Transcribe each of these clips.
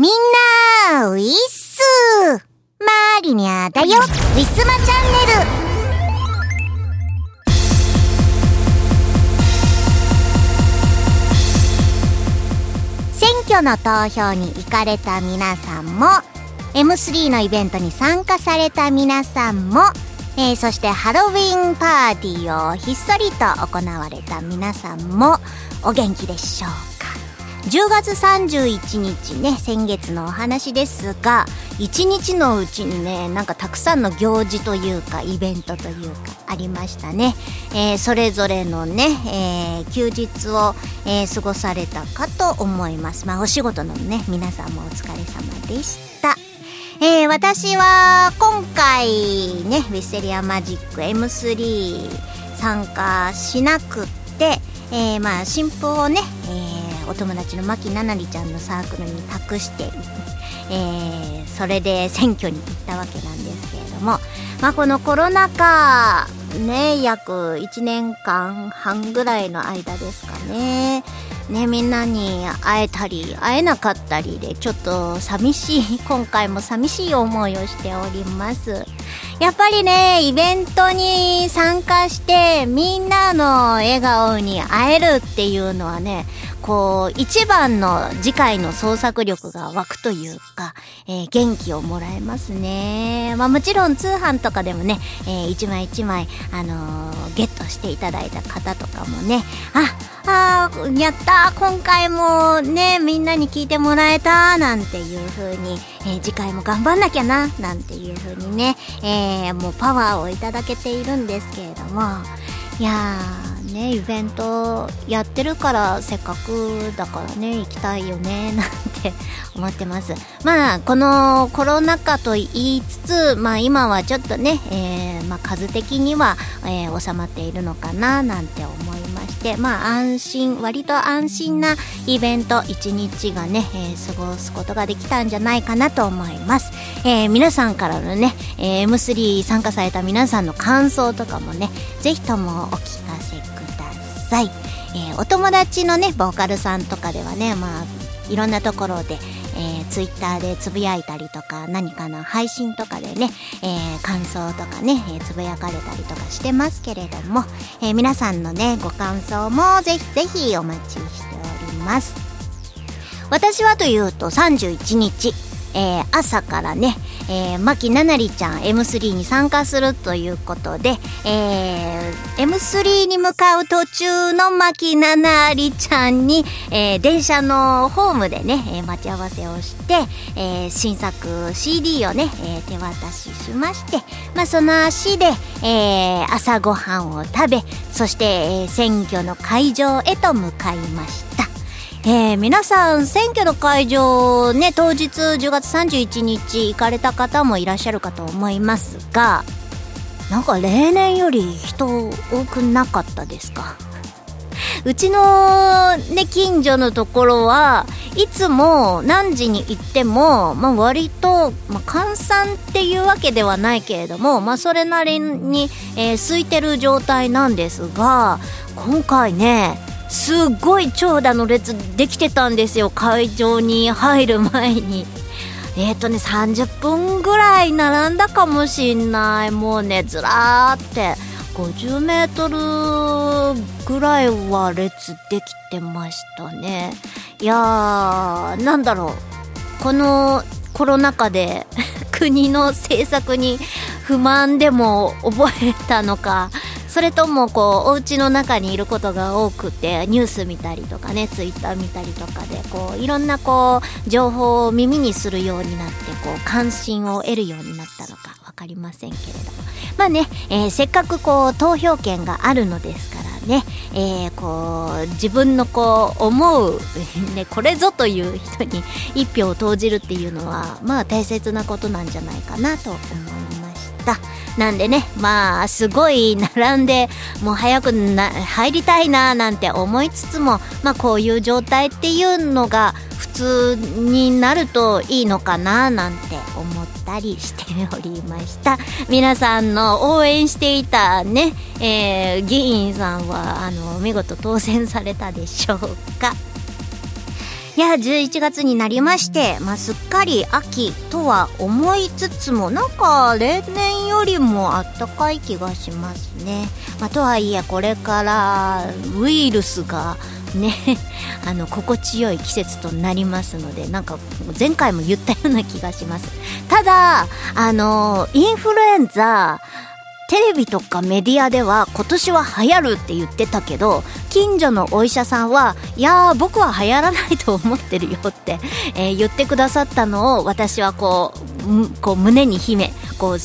みんな、ウィッスマリニャだよ。ウィスマチャンネル。選挙の投票に行かれた皆さんも M3 のイベントに参加された皆さんも、えー、そしてハロウィンパーティーをひっそりと行われた皆さんもお元気でしょう。10月31日ね先月のお話ですが1日のうちにねなんかたくさんの行事というかイベントというかありましたね、えー、それぞれのね、えー、休日を、えー、過ごされたかと思います。まあお仕事のね皆さんもお疲れ様でした。えー、私は今回ねウィステリアマジック M3 参加しなくって、えー、まあ新婦をね、えー、お友達の牧ななりちゃんのサークルに託して、えー、それで選挙に行ったわけなんですけれども、まあ、このコロナ禍ね約1年間半ぐらいの間ですかね。ね、みんなに会えたり会えなかったりでちょっと寂しい 今回も寂しい思いをしております。やっぱりねイベントに参加してみんなの笑顔に会えるっていうのはねこう一番の次回の創作力が湧くというか、えー、元気をもらえますね。まあもちろん通販とかでもね、えー、一枚一枚あのー、ゲットしていただいた方とかもね。ああやった今回もねみんなに聞いてもらえたなんていう風に、えー、次回も頑張んなきゃななんていう風にね、えー、もうパワーをいただけているんですけれども。いやーねイベントやってるからせっかくだからね行きたいよね なんて思ってます。まあこのコロナ禍と言いつつまあ今はちょっとね、えー、まあ、数的には、えー、収まっているのかななんて思いましてまあ安心割と安心なイベント一日がね、えー、過ごすことができたんじゃないかなと思います、え、皆さんからのね、えー、M3 参加された皆さんの感想とかもねぜひともお聞かせください、えお友達のねボーカルさんとかではねまあいろんなところで、えー、ツイッターでつぶやいたりとか何かの配信とかでね、えー、感想とかね、えー、つぶやかれたりとかしてますけれども、え皆さんのねご感想もぜひぜひお待ちしております。私はというと31日、え朝からねえー、牧ななりちゃん M3 に参加するということで、えー、M3 に向かう途中の牧ななりちゃんに、えー、電車のホームでね、えー、待ち合わせをして、えー、新作 CD をね、えー、手渡ししまして、まあ、その足で、えー、朝ごはんを食べそして、えー、選挙の会場へと向かいました。えー、皆さん選挙の会場ね当日10月31日行かれた方もいらっしゃるかと思いますがなんか例年より人多くなかったですか？うちのね近所のところはいつも何時に行っても、まあ、割と、まあ、閑散っていうわけではないけれども、まあ、それなりに、えー、空いてる状態なんですが今回ねすっごい長蛇の列できてたんですよ。会場に入る前に。えっ、ー、とね30分ぐらい並んだかもしんない。もうねずらーって。50メートルぐらいは列できてましたね。いやーなんだろう。このコロナ禍で 国の政策に不満でも覚えたのか。それともこうお家の中にいることが多くてニュース見たりとかねツイッター見たりとかでこういろんなこう情報を耳にするようになってこう関心を得るようになったのか分かりませんけれどもまあね、えー、せっかくこう投票権があるのですからね、えー、こう自分のこう思う、ね、これぞという人に一票を投じるっていうのはまあ大切なことなんじゃないかなと思いました。なんでねまあすごい並んでもう早くな入りたいななんて思いつつもまあこういう状態っていうのが普通になるといいのかななんて思ったりしておりました。皆さんの応援していたね、えー、議員さんはあの見事当選されたでしょうか。いや11月になりまして、まあ、すっかり秋とは思いつつもなんか例年よりもあったかい気がしますね、まあ、とはいえこれからウイルスがね あの心地よい季節となりますのでなんか前回も言ったような気がします。ただあのインフルエンザテレビとかメディアでは今年は流行るって言ってたけど近所のお医者さんはいやー僕は流行らないと思ってるよって、えー、言ってくださったのを私はこうこう胸に秘めこう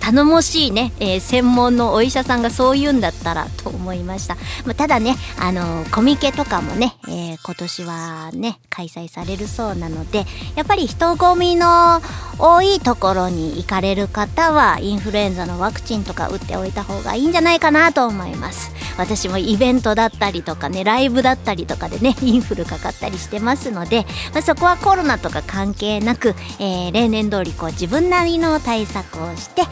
頼もしいね、えー、専門のお医者さんがそう言うんだったらと思いました。まあ、ただね、あのコミケとかもね、えー、今年はね、開催されるそうなので、やっぱり人混みの多いところに行かれる方は、インフルエンザのワクチンとか打っておいた方がいいんじゃないかなと思います。私もイベントだったりとかね、ライブだったりとかでね、インフルかかったりしてますので、まあ、そこはコロナとか関係なく、えー、例年通りこう自分なりの対策をして過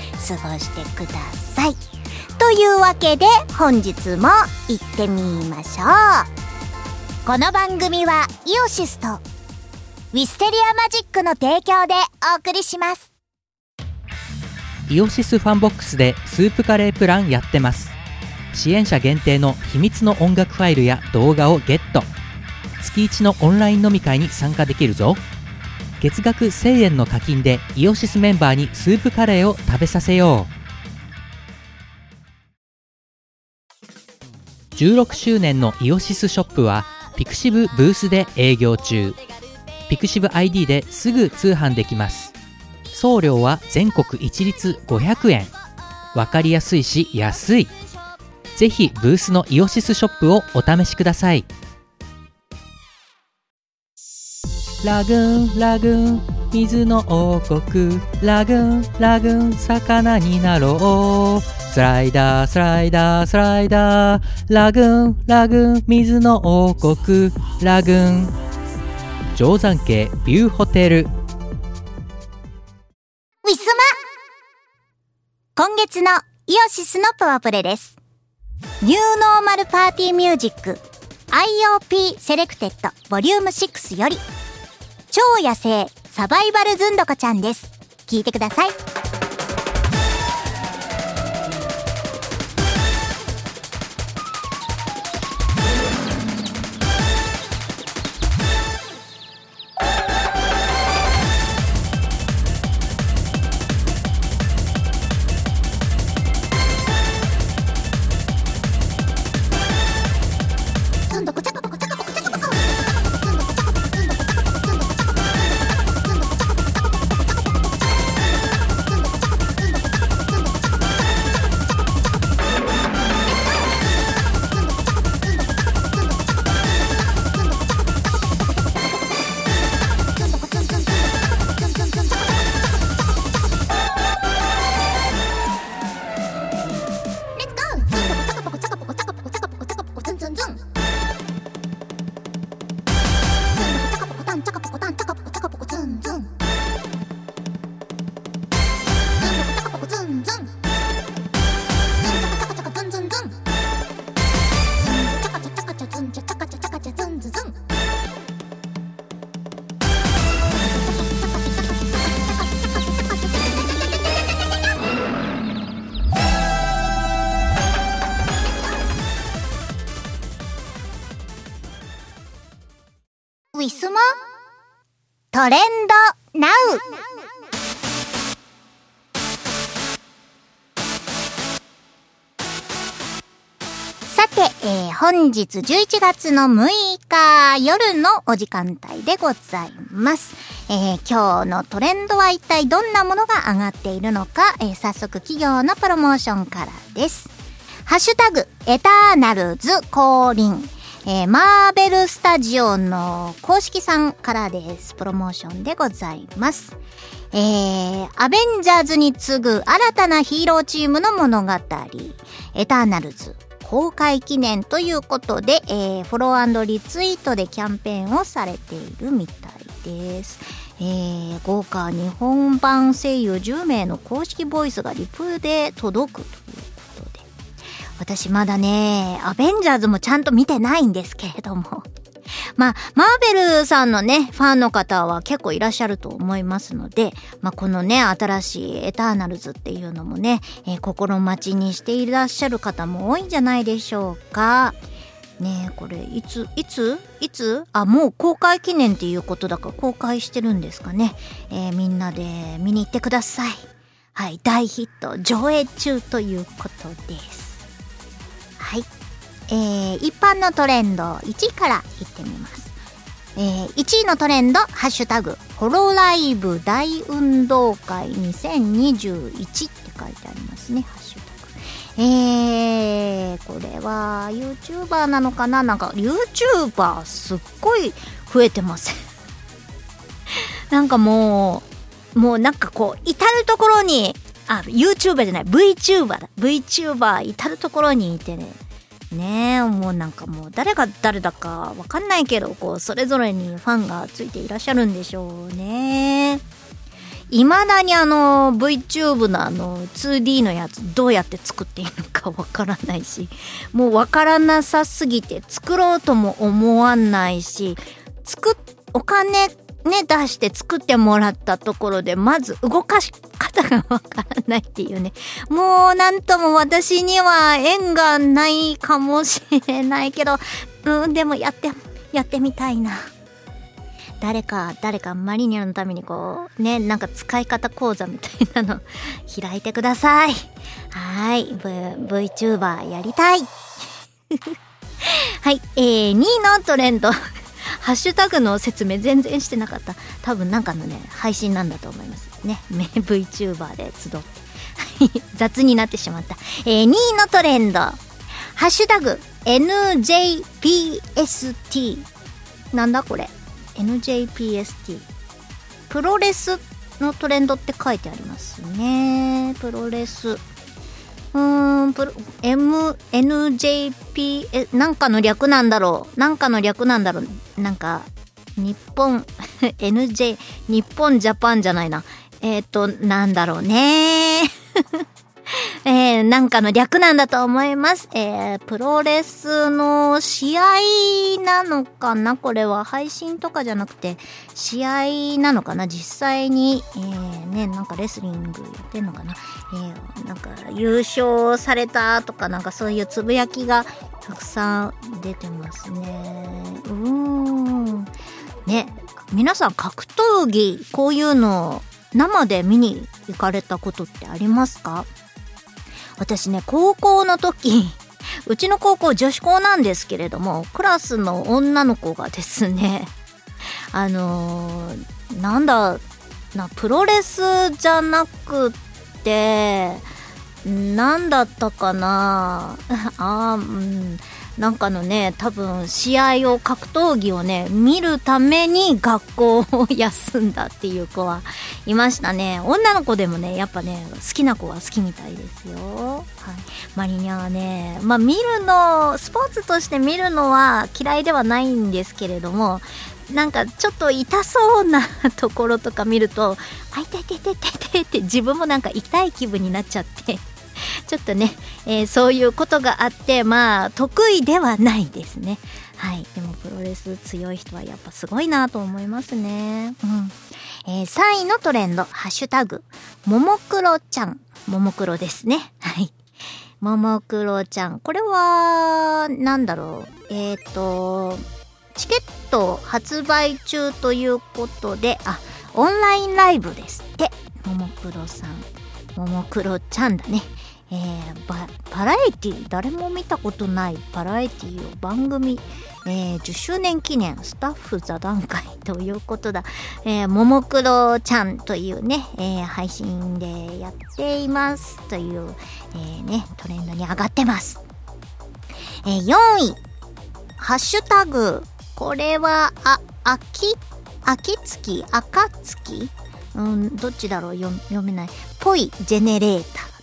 ごしてください。というわけで本日も行ってみましょう。この番組はイオシスとウィステリアマジックの提供でお送りします。イオシスファンボックスでスープカレープランやってます。支援者限定の秘密の音楽ファイルや動画をゲット。月1のオンライン飲み会に参加できるぞ。月額1000円の課金でイオシスメンバーにスープカレーを食べさせよう16周年のイオシスショップはピクシブブースで営業中ピクシブ ID ですぐ通販できます。送料は全国一律500円。わかりやすいし安い。ぜひブースのイオシスショップをお試しください。ラグーンラグーン水の王国。ラグーンラグーン魚になろう。スライダースライダースライダー。ラグーンラグーン水の王国。ラグーン定山渓ビューホテルウィスマ今月のイオシスのパワープレイです。ニューノーマルパーティーミュージック IOP セレクテッドボリューム6より超野生サバイバルズンドコちゃんです。聞いてください。本日11月の6日夜のお時間帯でございます。えー、今日のトレンドは一体どんなものが上がっているのか、えー、早速企業のプロモーションからです。ハッシュタグ、エターナルズ降臨。えー、マーベルスタジオの公式さんからです。プロモーションでございます。えー、アベンジャーズに次ぐ新たなヒーローチームの物語、エターナルズ公開記念ということで、えー、フォローリツイートでキャンペーンをされているみたいです。えー、豪華日本版声優10名の公式ボイスがリプで届くということで私まだね、アベンジャーズもちゃんと見てないんですけれども。まあ、マーベルさんのね、ファンの方は結構いらっしゃると思いますので、まあ、このね、新しいエターナルズっていうのもね、えー、心待ちにしていらっしゃる方も多いんじゃないでしょうか。ねえ、これ、いつ、いつ？いつ？あ、もう公開記念っていうことだから公開してるんですかね。えー、みんなで見に行ってください。はい、大ヒット上映中ということです。はい。えー、一般のトレンド1位からいってみます。えー、1位のトレンド、ハッシュタグ、ホロライブ大運動会2021って書いてありますね。ハッシュタグ。えー、これは YouTuber なのかな？なんか YouTuber すっごい増えてません なんかもう、もうなんかこう、至るところに、あ、YouTuber じゃない、VTuber だ。VTuber 至るところにいてね、ねもうなんかもう誰が誰だかわかんないけどこうそれぞれにファンがついていらっしゃるんでしょうね。いまだにあの VTube のあの 2D のやつどうやって作っていいのかわからないしもうわからなさすぎて作ろうとも思わないし作っお金ね、出して作ってもらったところで、まず動かし方がわからないっていうね。もうなんとも私には縁がないかもしれないけど、うん、でもやって、やってみたいな。誰か、誰かマリニャのためにこう、ね、なんか使い方講座みたいなの 開いてください。はい。v、VTuber やりたい。はい。えー、2位のトレンド。ハッシュタグの説明全然してなかった。多分なんかのね配信なんだと思います。ね。VTuber で集って 雑になってしまった、えー、2位のトレンド。ハッシュタグ NJPST なんだこれ。NJPST プロレスのトレンドって書いてありますね。プロレス。うーん、プロ、M、NJP、え、なんかの略なんだろう。なんかの略なんだろう。なんか、日本、NJ、日本ジャパンじゃないな。えっ、ー、と、なんだろうね。えー、なんかの略なんだと思います。えー、プロレスの試合なのかな？これは配信とかじゃなくて、試合なのかな？実際に、えー、ね、なんかレスリングやってんのかな？えー、なんか優勝されたとかなんかそういうつぶやきがたくさん出てますね。うーん。ね、皆さん格闘技、こういうの生で見に行かれたことってありますか？私ね、高校の時、うちの高校女子校なんですけれども、クラスの女の子がですね、あのー、なんだ、な、プロレスじゃなくて、何だったかな あうん。なんかのね多分試合を格闘技をね見るために学校を休んだっていう子はいましたね。女の子でもねやっぱね好きな子は好きみたいですよ、はい、マリニャはねまあ見るのスポーツとして見るのは嫌いではないんですけれどもなんかちょっと痛そうなところとか見ると「あ痛い痛い痛い痛い」って自分もなんか痛い気分になっちゃって。ちょっとね、えー、そういうことがあってまあ得意ではないですねはいでもプロレス強い人はやっぱすごいなと思いますねうんえー、3位のトレンド、ハッシュタグ、ももクロちゃん。ももクロですね。はい。ももクロちゃん。これは、なんだろう。えっ、ー、と、チケット発売中ということで、あ、オンラインライブですって。ももクロさん。ももクロちゃんだね。えー、ババラエティ誰も見たことないバラエティを番組、えー、10周年記念スタッフ座談会ということだ、えー、ももクロちゃんというね、えー、配信でやっていますという、えー、ね、トレンドに上がってます。えー、4位、ハッシュタグ、これは、あ、秋、秋月、赤月？うん、どっちだろう？読めない。ぽいジェネレーター。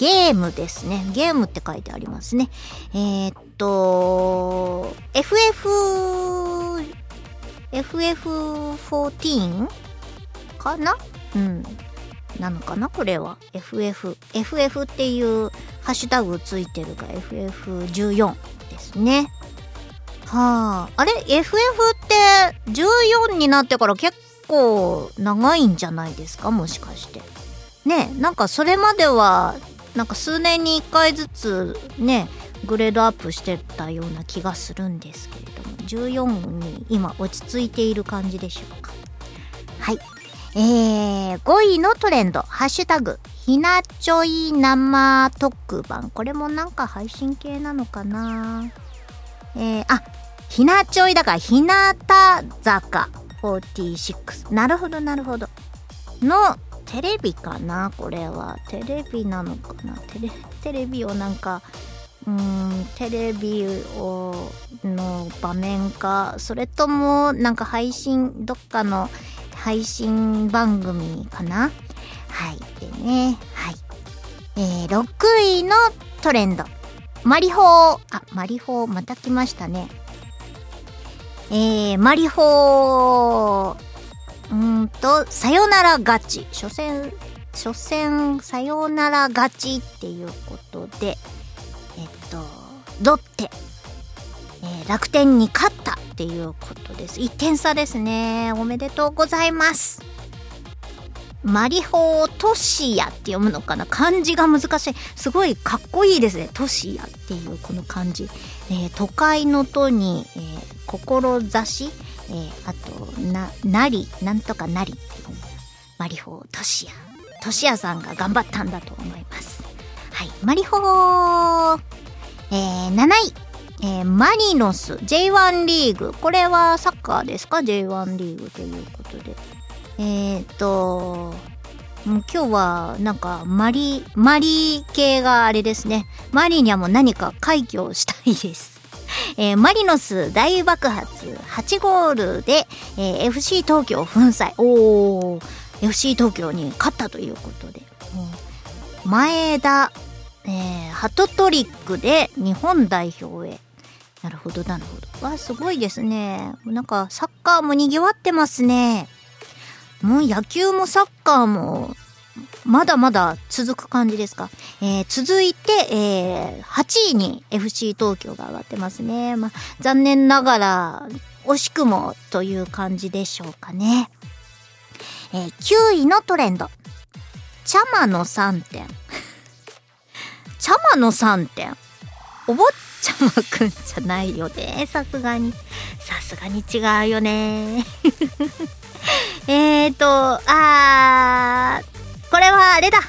ゲームですね。ゲームって書いてありますね。えー、っと、FF、FF14 かな？うん。なのかな？これは。FF。FF っていうハッシュタグついてるが FF14 ですね。はあ。あれ ?FF って14になってから結構長いんじゃないですか？もしかして。ねなんかそれまでは、なんか数年に1回ずつね、グレードアップしてたような気がするんですけれども、14に今落ち着いている感じでしょうか。はい。えー、5位のトレンド、ハッシュタグ、ひなちょい生特番。これもなんか配信系なのかな？えー、あ、ひなちょいだから、ひなた坂46。なるほど、なるほど。の、テレビかなこれは。テレビなのかなテレ、テレビをなんか、うん、テレビを、の場面か、それとも、なんか配信、どっかの配信番組かなはい。でね、はい。えー、6位のトレンド。マリホー。あ、マリホー、また来ましたね。えー、マリホー。うんと、さよなら勝ち。初戦、初戦、さよなら勝ちっていうことで、えっと、ロッテ、えー、楽天に勝ったっていうことです。1点差ですね。おめでとうございます。マリホートシヤって読むのかな？漢字が難しい。すごいかっこいいですね。トシヤっていうこの漢字。えー、都会の都に、えー、志、えー、あと、な、なり、なんとかなりっていうマリホートシヤ。トシヤさんが頑張ったんだと思います。はい。マリホー、えー、7位。えー、マリノス J1 リーグ。これはサッカーですか ?J1 リーグということで。えっ、と、もう今日はなんかマリ、マリ系があれですね。マリにはもう何か快挙をしたいです。えー、マリノス大爆発8ゴールで、えー、FC 東京粉砕。おー、FC 東京に勝ったということで。前田、えー、ハトトリックで日本代表へ。なるほど、なるほど。わ、すごいですね。なんかサッカーも賑わってますね。もう野球もサッカーも、まだまだ続く感じですか？えー、続いて、えー、8位に FC 東京が上がってますね。まあ、残念ながら、惜しくもという感じでしょうかね。えー、9位のトレンド。チャマの3点。チャマの3点。お坊ちゃまくんじゃないよね。さすがに。さすがに違うよね。えーと、あー、これはあれだ。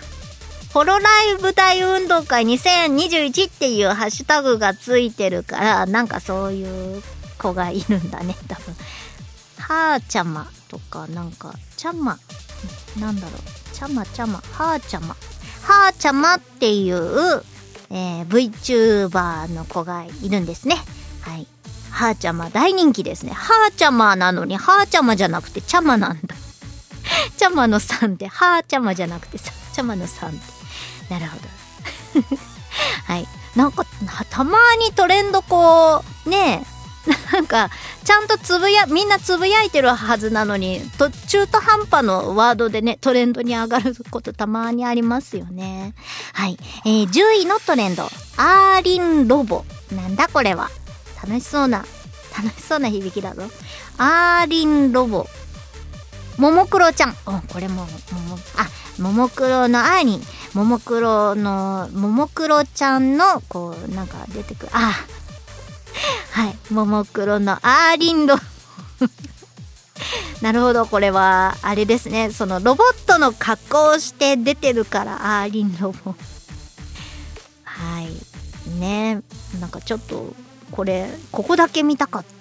ホロライブ大運動会2021っていうハッシュタグがついてるから、なんかそういう子がいるんだね、多分。はーちゃまとか、なんか、ちゃま、なんだろう、ちゃまちゃま、はーちゃま。はーちゃまっていう、えー、VTuber の子がいるんですね。はい。はーちゃま大人気ですね。はーちゃまなのに、はーちゃまじゃなくて、ちゃまなんだ。ちゃまのさんで、はーちゃまじゃなくて、さ、ちゃまのさんって。なるほど。はい。なんか、たまにトレンドこう、ねなんか、ちゃんとつぶや、みんなつぶやいてるはずなのに、と中途半端のワードでね、トレンドに上がることたまにありますよね。はい。えー、10位のトレンド。アーリンロボ。なんだこれは。楽しそうな、楽しそうな響きだぞ。アーリンロボ。ももクロちゃん。お、これも、もも、あ、ももクロのアーリン。ももクロの、ももクロちゃんの、こう、なんか出てくる。あ、はい。ももクロのアーリンロ なるほど。これは、あれですね。そのロボットの格好をして出てるから、アーリンロボ。はい。ねなんかちょっと、これここだけ見たかった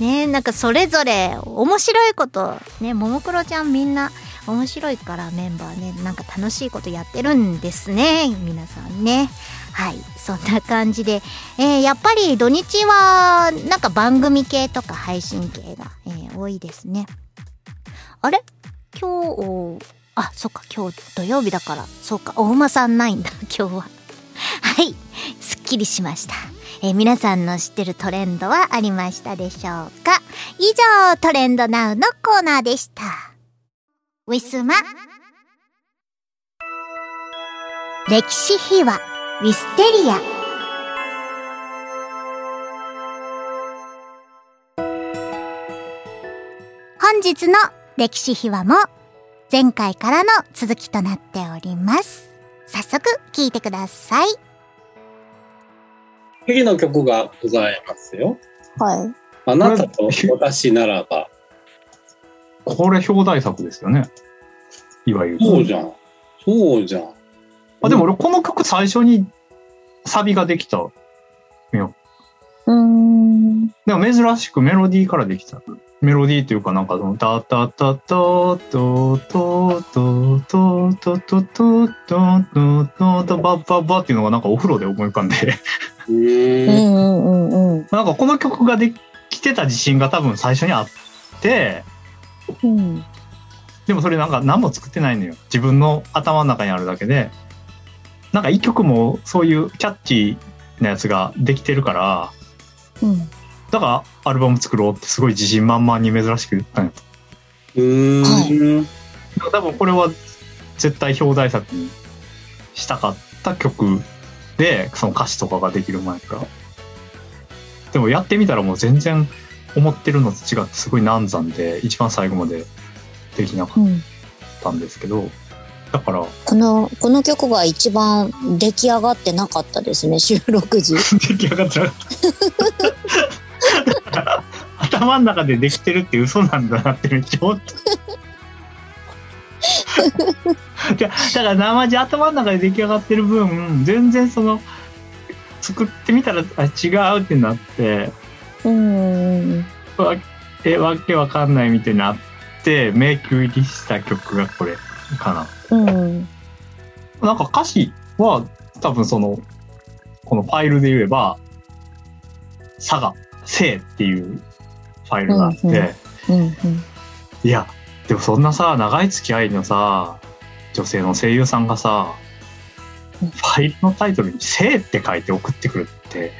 ねなんかそれぞれ面白いことねももクロちゃんみんな面白いからメンバーねなんか楽しいことやってるんですね皆さんね。はいそんな感じで、えー、やっぱり土日はなんか番組系とか配信系が、えー、多いですね。あれ？今日あそっか今日土曜日だからそうかお馬さんないんだ今日は。はい。すっきりしました、え、皆さんの知ってるトレンドはありましたでしょうか？以上トレンドナウのコーナーでした。ウィスマ。歴史秘話。ウィステリア。本日の歴史秘話も前回からの続きとなっております。早速聞いてください。次の曲がございますよ。はい。あなたと私ならば。これ表題作ですよね。いわゆる。そうじゃん。そうじゃん。あ、でも俺この曲最初にサビができた。うーん。でも珍しくメロディーからできた。メロディーというかなんかその、タタタタトトトトトトトトトトトバッバッバっていうのがなんかお風呂で思い浮かんで、うんーん。うんうんうん。なんかこの曲ができてた自信が多分最初にあって、うん。でもそれなんか何も作ってないのよ。自分の頭の中にあるだけで。なんか一曲もそういうキャッチーなやつができてるから、うん。だからアルバム作ろうってすごい自信満々に珍しく言ったんやうーん。多分これは絶対表題作にしたかった曲で、その歌詞とかができる前から。でもやってみたらもう全然思ってるのと違ってすごい難産で、一番最後までできなかうん。ったんですけど、だからこの、この曲が一番出来上がってなかったですね、収録時。出来上がってなかった。頭の中でできてるって嘘なんだなってめっちゃ思った。いやだから生地頭の中で出来上がってる分全然その作ってみたらあ違うってなってうん。わえわけわかんないみたいになって迷宮入りした曲がこれかな。うん。なんか歌詞は多分その、このファイルで言えば、佐賀、生っていうファイルがあって。いや、でもそんなさ、長い付き合いのさ、女性の声優さんがさ、うんファイルのタイトルに生って書いて送ってくるって、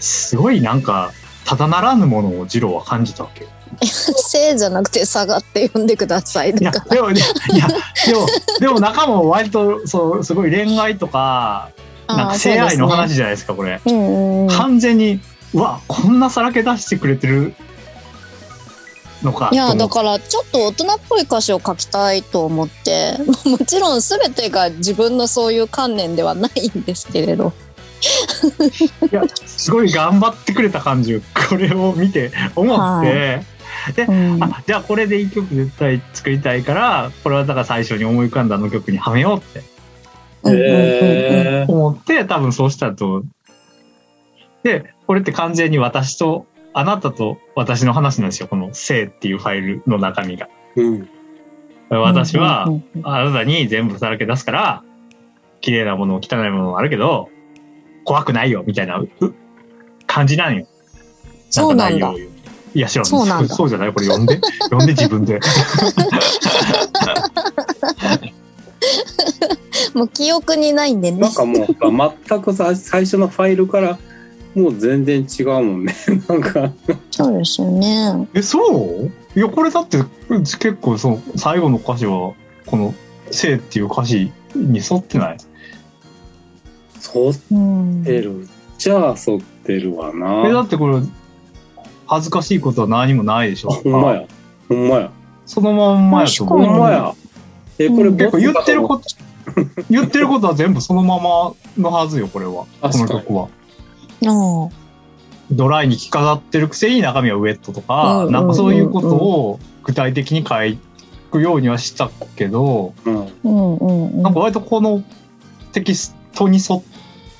すごいなんか、ただならぬものを二郎は感じたわけよ。せいじゃなくて下がって呼んでください。いや。でもね、いや、でも、でも中も割と、そう、すごい恋愛とか、なんか性愛の話じゃないですか、これ。うんうんうん。完全に、うわ、こんなさらけ出してくれてるのか。いやだからちょっと大人っぽい歌詞を書きたいと思って。もちろん全てが自分のそういう観念ではないんですけれど。いや、すごい頑張ってくれた感じ。を、これを見て思って、うん。あ、じゃあこれで一曲絶対作りたいから、これはだから最初に思い浮かんだあの曲にはめようって。うんうんうんうん。へー。思って、多分そうしたと。で、これって完全に私と、あなたと私の話なんですよ。この生っていうファイルの中身が。うん。私はあなたに全部さらけ出すから、綺麗なもの、汚いものもあるけど、怖くないよ、みたいなう感じなんよ。そうなんだいや、知らん。そうなんだそうじゃない？これ読んで。読んで自分で。もう記憶にないんでねなんかもう、全くさ、最初のファイルから、もう全然違うもんね。なんか、そうですよねえ、そう？いや、これだって、結構、その、最後の歌詞は、この、生っていう歌詞に沿ってない？沿っうんてる。じゃあ、沿ってるわえ、だな。ってこれ、恥ずかしいことは何もないでしょ？ほんまや。ほんまや。そのまんまやとほ思う。んまや。え、これ、結構言ってると。こと、言ってることは全部そのままのはずよ、これは。こ確かにの曲は。あドライに着飾ってるくせに中身はウェットとか、うんなんかそういうことを具体的に書くようにはしたけど、うん。あうんうんうんなんか割とこのテキストに沿っ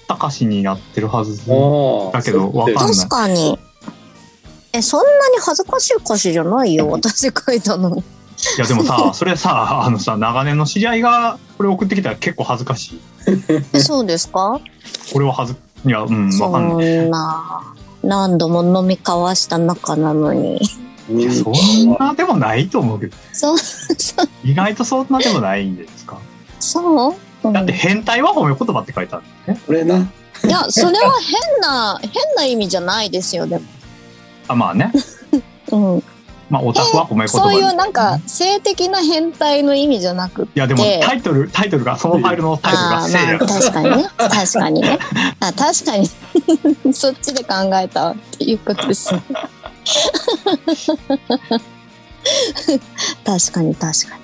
た歌詞になってるはず。ああ。だけどわかんない確かにえそんなに恥ずかしい歌詞じゃないよ 私書いたのいやでもさ、それさ、あのさ、長年の知り合いがこれ送ってきたら結構恥ずかしい。そうですか？俺は恥ず、いや、うん、そわかんない。んな何度も飲み交わした仲なのにそんなでもないと思うけど、そうそう意外とそんなでもないんですか？そう、うんだって変態は褒め言葉って書いてあるんだね。これな。いやそれは変な変な意味じゃないですよでも、あ、まあね。うん、まあ、オタクは褒め言葉そういういなんか性的な変態の意味じゃなくって。や、でもタイトル、タイトルが、そのファイルのタイトルがあーまあせいやから。確かにね。確かにね。あ確かに。そっちで考えたっていうことですね。確かに確かに。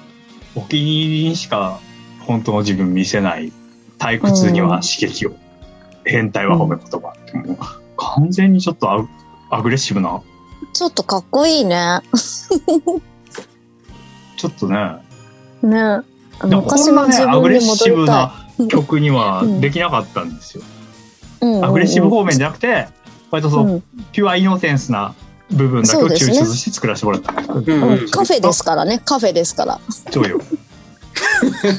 お気に入りにしか本当の自分見せない退屈には刺激を、変態は褒め言葉。ってもう完全にちょっとアアグレッシブなちょっとかっこいいね。ちょっとねね。昔こんなねの自分アグレッシに戻りたブな曲にはできなかったんですよ、い。うんうんうんアグレッシブ方面じゃなくて割とそう、うんピュアイノセンスな部分だけを抽出して作らせてもらったんですうんうんカフェですからね。カフェですから。そうよ、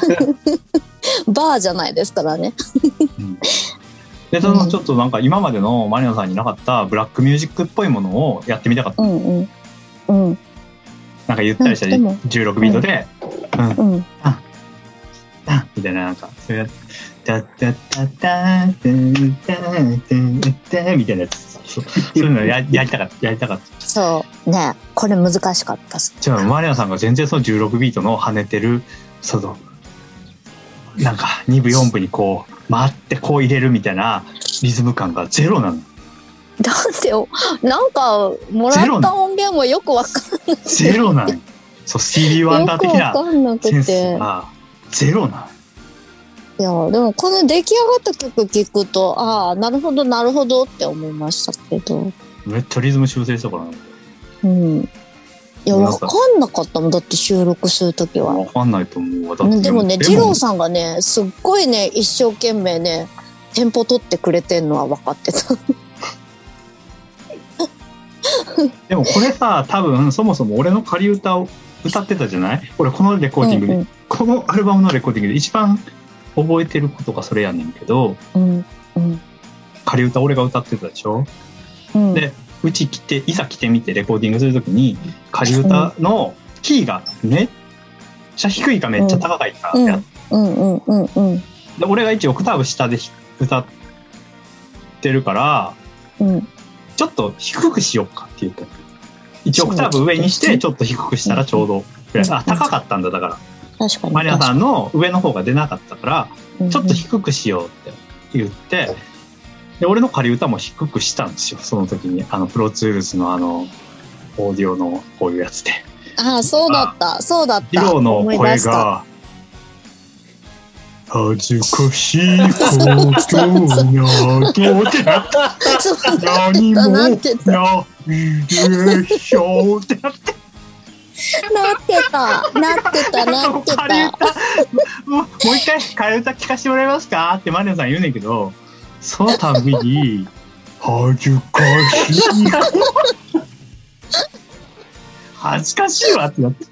バーじゃないですからね。うんでそのちょっとなんか今までのマリナさんになかったブラックミュージックっぽいものをやってみたかったうんうん。うんなんかゆったりしたうんでも16ビートで、うん、うん。あみたいな、なんか、そういうやつ、タッタッタッタータンタンタンタンみたいなやつ。そうそういうのや やりたかった、やりたかった。そう。ねこれ難しかったっす。じゃあ、マリアさんが全然その16ビートの跳ねてる、その、なんか2部4部にこう、回ってこう入れるみたいなリズム感がゼロなの。だってお、なんか、もらった音源もよくわかんない。ゼロなの。そう、スティービー・ワンダー的なわかんなセンスくて。がゼロなの。いや、でもこの出来上がった曲聞くと、ああ、なるほど、なるほどって思いましたけど。めっちゃリズム修正したからな。うん。いや、わかんなかったもん。だって収録するときは。わかんないと思うわ。だってでもね、二郎さんがね、すっごいね、一生懸命ね、テンポ取ってくれてんのは分かってた。でもこれさ多分そもそも俺の仮歌を歌ってたじゃない？俺このレコーディングで、うんこのアルバムのレコーディングで一番覚えてることがそれやねんけどうん。うん。仮歌俺が歌ってたでしょ？うん。でうち来ていざ来てみてレコーディングするときに仮歌のキーがめっちゃ低いかめっちゃ高いかうん。や。で俺が一応オクターブ下で歌ってるからうん。ちょっと低くしようかっていうと。一応オクターブ上にしてちょっと低くしたらちょうどぐらい。あ高かったんだだから。確かに。マリアさんの上の方が出なかったからうん。ちょっと低くしようって言ってで俺の仮歌も低くしたんですよその時にあのプロツールスのあのオーディオのこういうやつでああ、そうだった。そうだった。ヒロの声。が恥ずかしいことやどうってなっ何もないでしょうってなってなってた。なってた。なってた。もう一回仮歌聞かせてもらえますか？ってマリアさん言うねんけどそのたびに恥ずかしい恥ずかしいわってなって。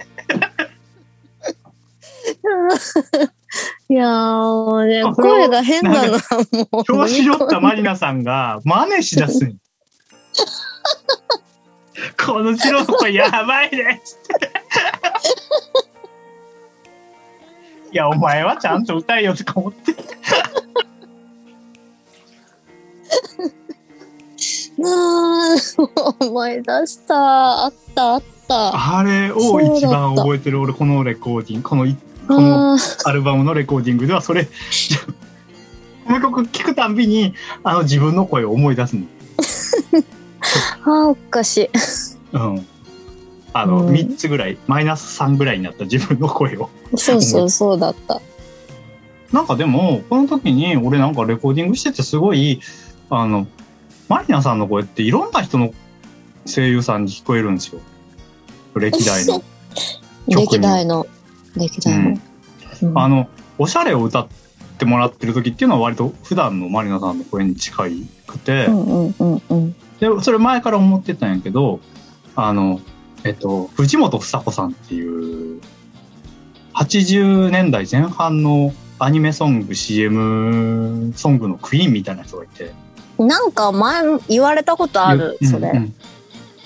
いやーもうね、声が変なのはもう。調子乗ったマリナさんが真似しだすんこの白の声やばいねっつって。いやお前はちゃんと歌えよとか思って あー思い出した。あったあった。あれを一番覚えてる俺このレコーディングこのいこのアルバムのレコーディングではそれこの曲聴くたんびにあの自分の声を思い出すの。あー、おかしい。うん。あの、うん3つぐらい、マイナス3ぐらいになった自分の声を。そうそうそうだった。なんかでも、この時に俺なんかレコーディングしててすごい、あの、マリナさんの声っていろんな人の声優さんに聞こえるんですよ。歴代の。歴代の。歴代の。うんあの、おしゃれを歌ってもらってる時っていうのは割と普段のマリナさんの声に近くて、うんうんうんうん。で、それ前から思ってたんやけど、あの、えっと、藤本房子さんっていう、80年代前半のアニメソング、CM ソングのクイーンみたいな人がいて。なんか前言われたことある、うんそれ。うんうん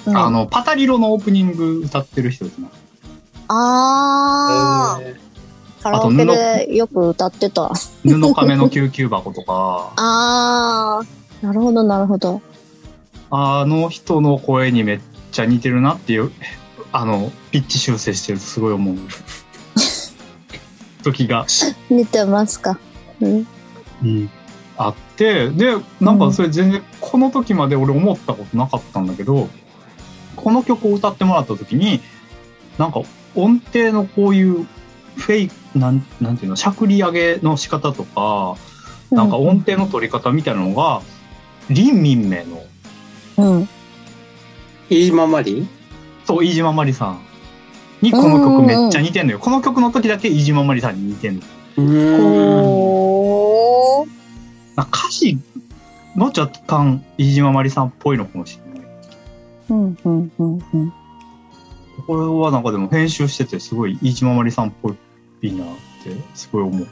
あの、パタリロのオープニング歌ってる人ですね。あー、えカラオケでよく歌ってた。布亀の救急箱とか、あー、なるほどなるほど。あの人の声にめっちゃ似てるなっていう、あの、ピッチ修正してるとすごい思う。時が。似てますか？うん。あってでなんかそれ全然この時まで俺思ったことなかったんだけど、この曲を歌ってもらった時になんか音程のこういうフェイクなんなんていうのしゃくり上げの仕方とかなんか音程の取り方みたいなのが林民名のうん。飯島まりそう飯島まりさんにこの曲めっちゃ似てんのよ。この曲の時だけ飯島まりさんに似てんの。うーん。歌詞も若干飯島真理さんっぽいのかもしれないうんうんうんうん。これはなんかでも編集しててすごい飯島真理さんっぽいなってすごい思う。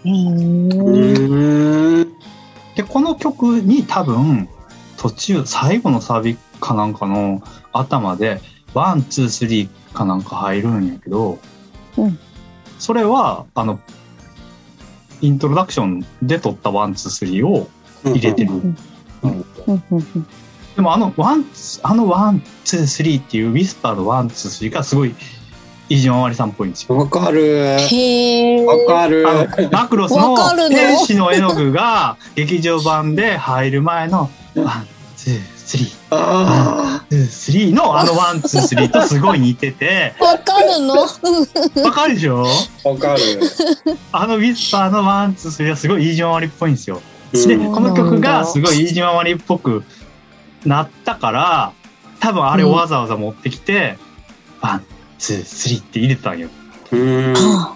でこの曲に多分途中最後のサビかなんかの頭で one two three かなんか入るんやけど、うんそれはあのイントロダクションで撮った one two three を入れてる、でもあの one two あの one two three っていうウィスパーの one two three がすごい飯島真理さんっぽいんですよ。わかる。わかる。マクロスの天使の絵の具が劇場版で入る前の one two three あ two three のあの one two three とすごい似ててわかるの？あ。わかるでしょ？わかる。あのウィスパーの one two three はすごい飯島真理っぽいんですよ。うんでこの曲がすごい飯島真理っぽくなったから多分あれをわざわざ持ってきて、 one two three って入れたんよ。うーん。あ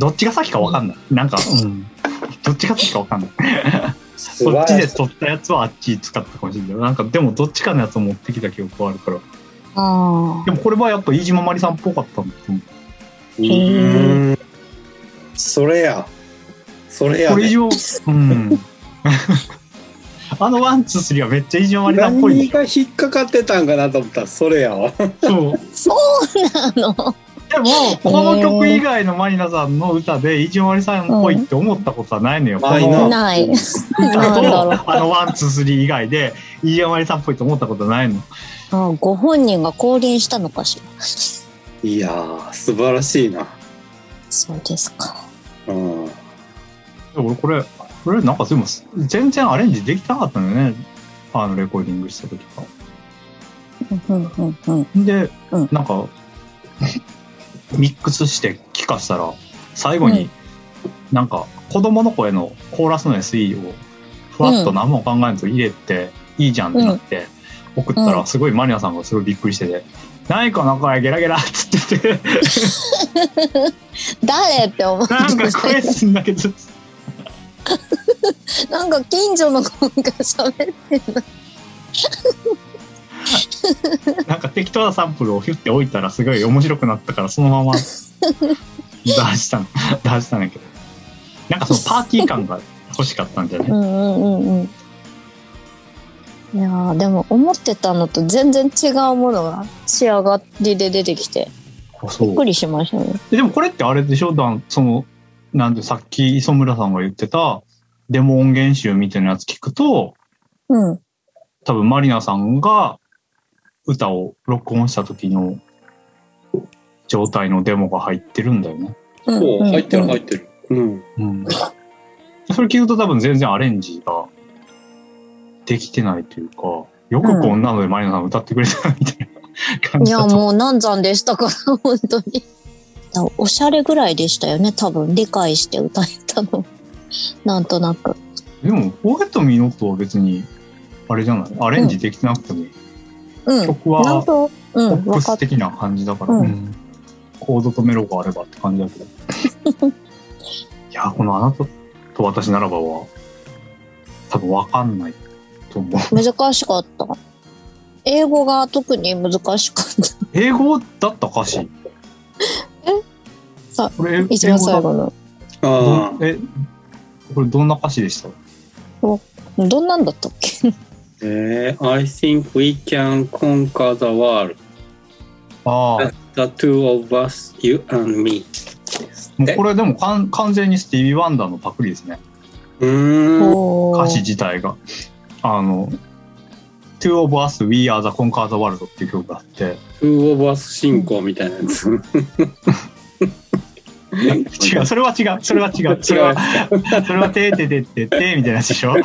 どっちが先かわかんない。なんか、うん。どっちが先かわかんない。そっちで撮ったやつはあっち使ったかもしれない。なんかでもどっちかのやつを持ってきた記憶はあるから。あでもこれはやっぱ飯島真理さんっぽかったんだと思ううーん。それや。それや、ね。これ以上、うん。あの one two three はめっちゃ飯島真理さんっぽいん何が引っかかってたんかなと思ったらそれやわ。そう。そうなの？でも、この曲以外のマリナさんの歌で飯島真理さんっぽいって思ったことはないのよ。こないなのない。歌と、あの one two three 以外で飯島真理さんっぽいと思ったことないの。あご本人が降臨したのかしら。いやー、素晴らしいな。そうですか。うん。俺これ、これなんかでも全然アレンジできてなかったんだよね。あのレコーディングした時は。うんうんうんうん。で、うんなんか、ミックスして聞かしたら、最後に、なんか子供の声のコーラスの SE をふわっと何も考えんと入れていいじゃんってなって、送ったらうんすごいマリナさんがすごいびっくりしてて、何この声ゲラゲラっつってて、誰って思ってなんか声すんだけど、なんか近所の子が喋ってんだ。なんか適当なサンプルをヒュッて置いたらすごい面白くなったからそのまま出したの 出したんだけどなんかそのパーティー感が欲しかったんじゃない？うんうんうんうん。いやーでも思ってたのと全然違うものが仕上がりで出てきてびっくりしましたね。ででもこれってあれでしょ？だんそのなんでさっき磯村さんが言ってたデモ音源集みたいなやつ聞くとうん。多分マリナさんが歌を録音した時の状態のデモが入ってるんだよね。うんそう、入ってる入っってる。うん。うん、それ聞くと多分全然アレンジができてないというか、よくこんなのでマリナさん歌ってくれたなみたいな感いやじだと。もう難産でしたから本当に。だおしゃれぐらいでしたよね多分理解して歌えたの。なんとなく。でも、フォーゲットミーノットは別に、あれじゃない？アレンジできてなくてもいい。うん。曲はポん、ップス的な感じだから、うんうんコードとメロがあればって感じだけど。いや、このあなたと私ならばは、多分わかんないと思う。難しかった。英語が特に難しかった。英語だった歌詞さこれ、一番最後の。あえ、これどんな歌詞でした？どんなんだったっけ？ーえー I think we can conquer the world. ああ、The two of us, you and me. もうこれでもかん完全にスティービー・ワンダーのパクリですね。歌詞自体が。あの、Two of Us, We Are the Conquer the World っていう曲があって、Two of us 進行みたいなやつ。違う、それは違う、それは違う、それは、それはてーててててみたいなやつでしょ？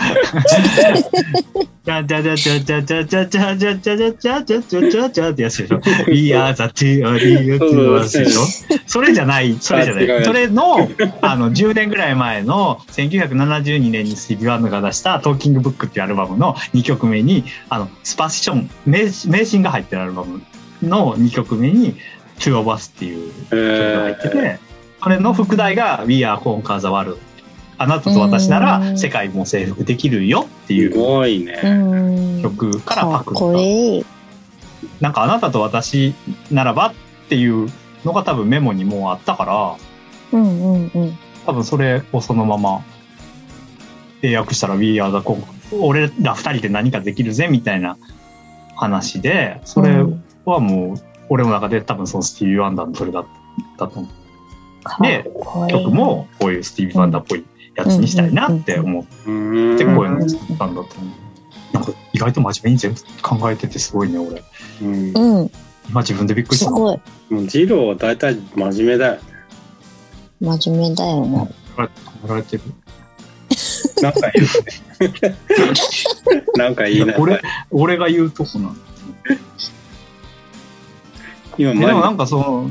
じゃじゃじゃじゃじゃじゃじゃじゃじゃじゃじゃじゃじゃじゃじゃじゃってやつでしょ。いや、ザティアリーっていうやつでしょ。それじゃない、それじゃない。それの、あの、10年ぐらい前の1972年にスティービー・ワンダが出したトーキングブックっていうアルバムの2曲目に、あの、スパッション、名名シーンが入ってるアルバムの2曲目に、Two of Us っていう曲が入ってて、それの副題が We Are Conquer the World。あなたと私なら世界も征服できるよっていすうごいね。うん。曲からパクった。いい。なんかあなたと私ならばっていうのが多分メモにもうあったから、うんうんうん。多分それをそのまま英訳したら We Are the 俺ら二人で何かできるぜみたいな話で、それはもう俺の中で多分そのスティービー・ワンダーのそれだったと思う。かっこいい。曲もこういうスティービー・ワンダーっぽいやつにしたいなって思ってうん。こういうの作ったんだと思う。なんか意外と真面目に全部考えててすごいね、俺。うん。うん。今自分でびっくりした。すごい。もうジローは大体真面目だよね。真面目だよね。止められてる。なんか言うね。なんか言いな俺。俺が言うとこなん今でもな前んかその、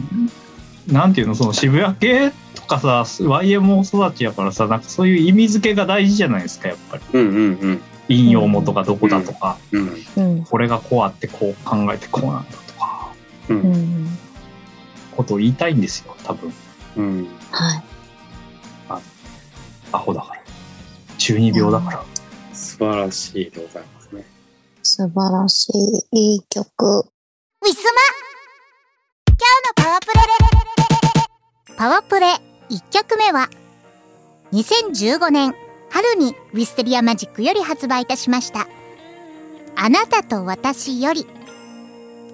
なんていうの、その渋谷系とかさ、YMO 育ちやからさ、なんかそういう意味付けが大事じゃないですか、やっぱり。うんうんうん引用元がどこだとか、うんうん。これがこうあってこう考えてこうなんだとか、ううんん。ことを言いたいんですよ、多分。うん。はい。アホだから。中二病だから。素晴らしいでございますね。素晴らしい。いい曲。ウィスマ今日のパワープレパワプレ1曲目は2015年春にウィステリアマジックより発売いたしました。あなたと私より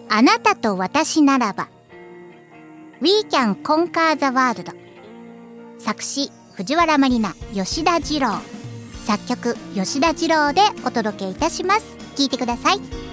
あなたと私ならば We can conquer the world 作詞藤原まりな吉田二郎。作曲吉田二郎でお届けいたします。聴いてください。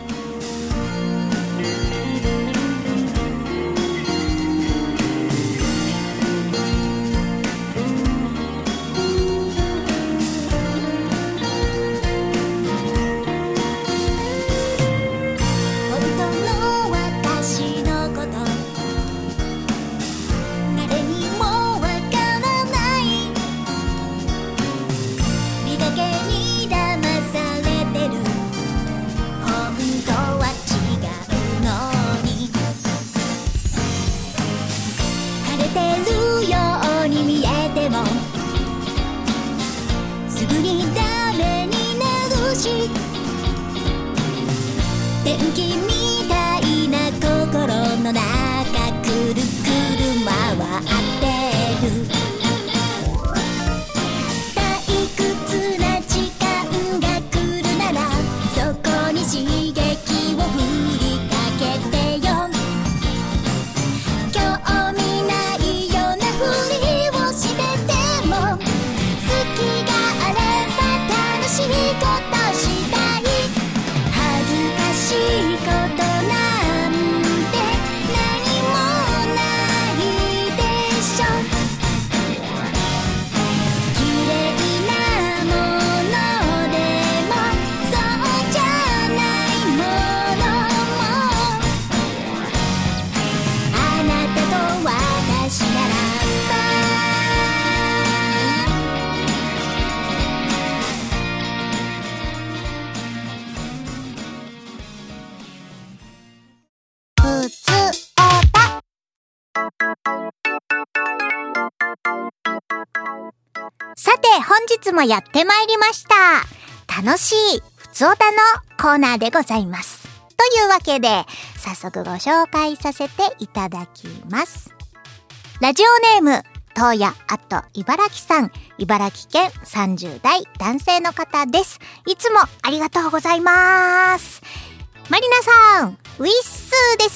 本日もやってまいりました。楽しいふつおたのコーナーでございます。というわけで、早速ご紹介させていただきます。ラジオネーム、東野あと茨城さん、茨城県30代男性の方です。いつもありがとうございます。マリナさん、ウィッスーで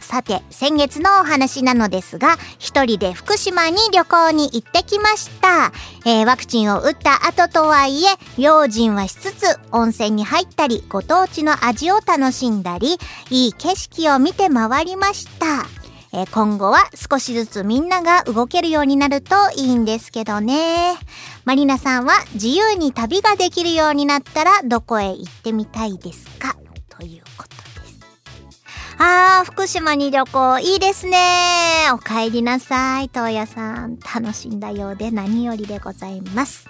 す。さて、先月のお話なのですが、一人で福島に旅行に行ってきました。えーワクチンを打った後とはいえ、用心はしつつ、温泉に入ったり、ご当地の味を楽しんだり、いい景色を見て回りました。えー今後は少しずつみんなが動けるようになるといいんですけどね。マリナさんは自由に旅ができるようになったらどこへ行ってみたいですか？ことです。あー、福島に旅行いいですね。お帰りなさい、東野さん。楽しんだようで何よりでございます。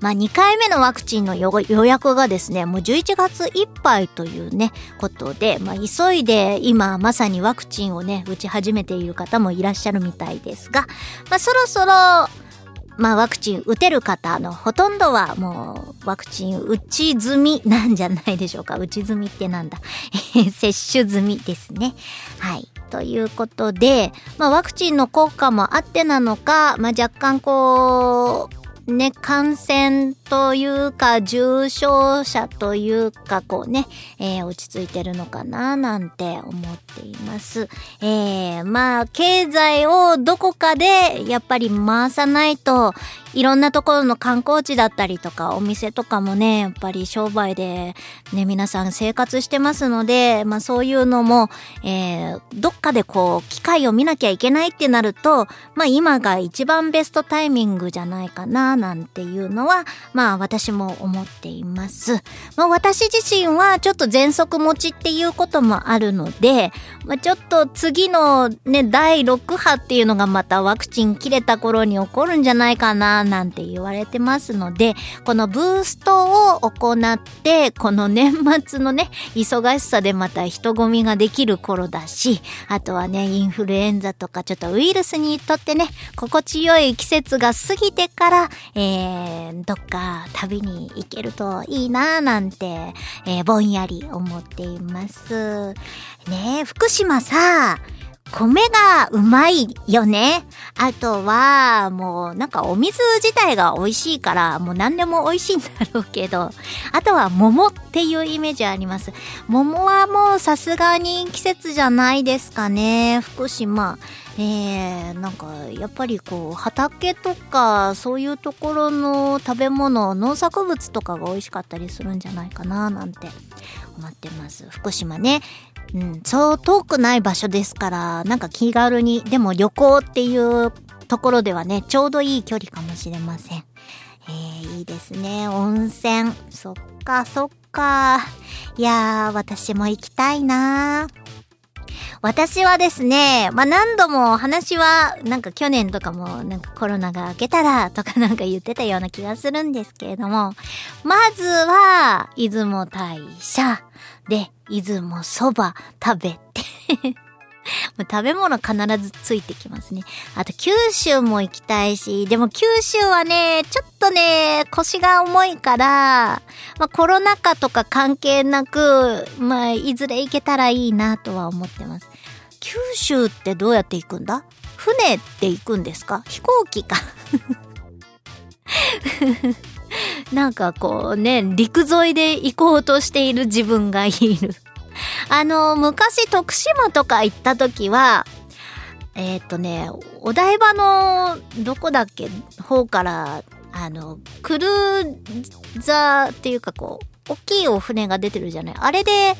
まあ、2回目のワクチンの予予約がですね、もう11月いっぱいというね、ことで、まあ、急いで今まさにワクチンをね、打ち始めている方もいらっしゃるみたいですが、まあ、そろそろ、まあ、ワクチン打てる方のほとんどはもうワクチン打ち済みなんじゃないでしょうか。打ち済みってなんだ。接種済みですね。はい。ということで、まあ、ワクチンの効果もあってなのか、まあ、若干こう、ね、感染というか、重症者というか、こうね、えー落ち着いてるのかな、なんて思っています。えー、まあ、経済をどこかで、やっぱり回さないと、いろんなところの観光地だったりとか、お店とかもね、やっぱり商売で、ね、皆さん生活してますので、まあそういうのも、えー、どっかでこう、機会を見なきゃいけないってなると、まあ今が一番ベストタイミングじゃないかな、なんていうのは、まあ私も思っています。まあ私自身はちょっと喘息持ちっていうこともあるので、まあちょっと次のね、第6波っていうのがまたワクチン切れた頃に起こるんじゃないかな、なんて言われてますので、このブーストを行って、この年末のね、忙しさでまた人混みができる頃だし、あとはね、インフルエンザとかちょっとウイルスにとってね、心地よい季節が過ぎてから、えー、どっか旅に行けるといいなぁなんて、えー、ぼんやり思っています。ねえ、福島さ、米がうまいよね。あとは、もうなんかお水自体が美味しいから、もう何でも美味しいんだろうけど、あとは桃っていうイメージあります。桃はもうさすがに季節じゃないですかね、福島。えー、なんかやっぱりこう畑とかそういうところの食べ物農作物とかが美味しかったりするんじゃないかななんて思ってます福島ねうん、そう遠くない場所ですから、なんか気軽に、でも旅行っていうところではね、ちょうどいい距離かもしれません。えー、いいですね。温泉。そっか、そっか。いやー、私も行きたいな私はですね、まあ、何度も話は、なんか去年とかも、なんかコロナが明けたらとかなんか言ってたような気がするんですけれども、まずは、出雲大社で、出雲そば食べて、もう食べ物必ずついてきますね。あと九州も行きたいし、でも九州はね、ちょっとね、腰が重いから、まあコロナ禍とか関係なく、まあいずれ行けたらいいなとは思ってます。九州ってどうやって行くんだ？船って行くんですか？飛行機か。なんかこうね、陸沿いで行こうとしている自分がいる。あの、昔徳島とか行った時は、えーっ、とね、お台場の、どこだっけ、方から、あの、クルーザーっていうかこう、大きいお船が出てるじゃない。あれで、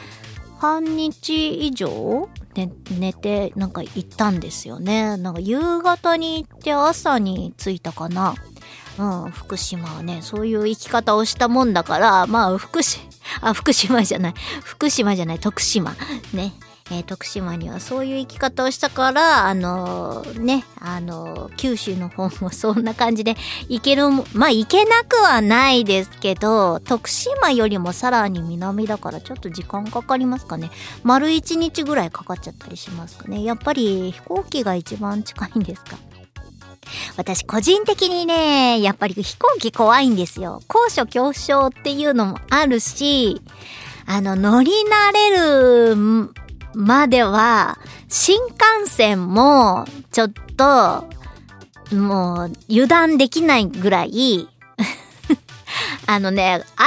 半日以上、ね、寝て、なんか行ったんですよね。なんか夕方に行って朝に着いたかな。うん、福島はね、そういう生き方をしたもんだから、まあ、福島、あ、福島じゃない、福島じゃない、徳島。ね。えー徳島にはそういう生き方をしたから、あのーね、あのー九州の方もそんな感じで行ける、まあ行けなくはないですけど、徳島よりもさらに南だからちょっと時間かかりますかね。丸一日ぐらいかかっちゃったりしますかね。やっぱり飛行機が一番近いんですか私個人的にね、やっぱり飛行機怖いんですよ。高所恐怖症っていうのもあるし、あの、乗り慣れるまでは、新幹線もちょっと、もう油断できないぐらい、あのね、あん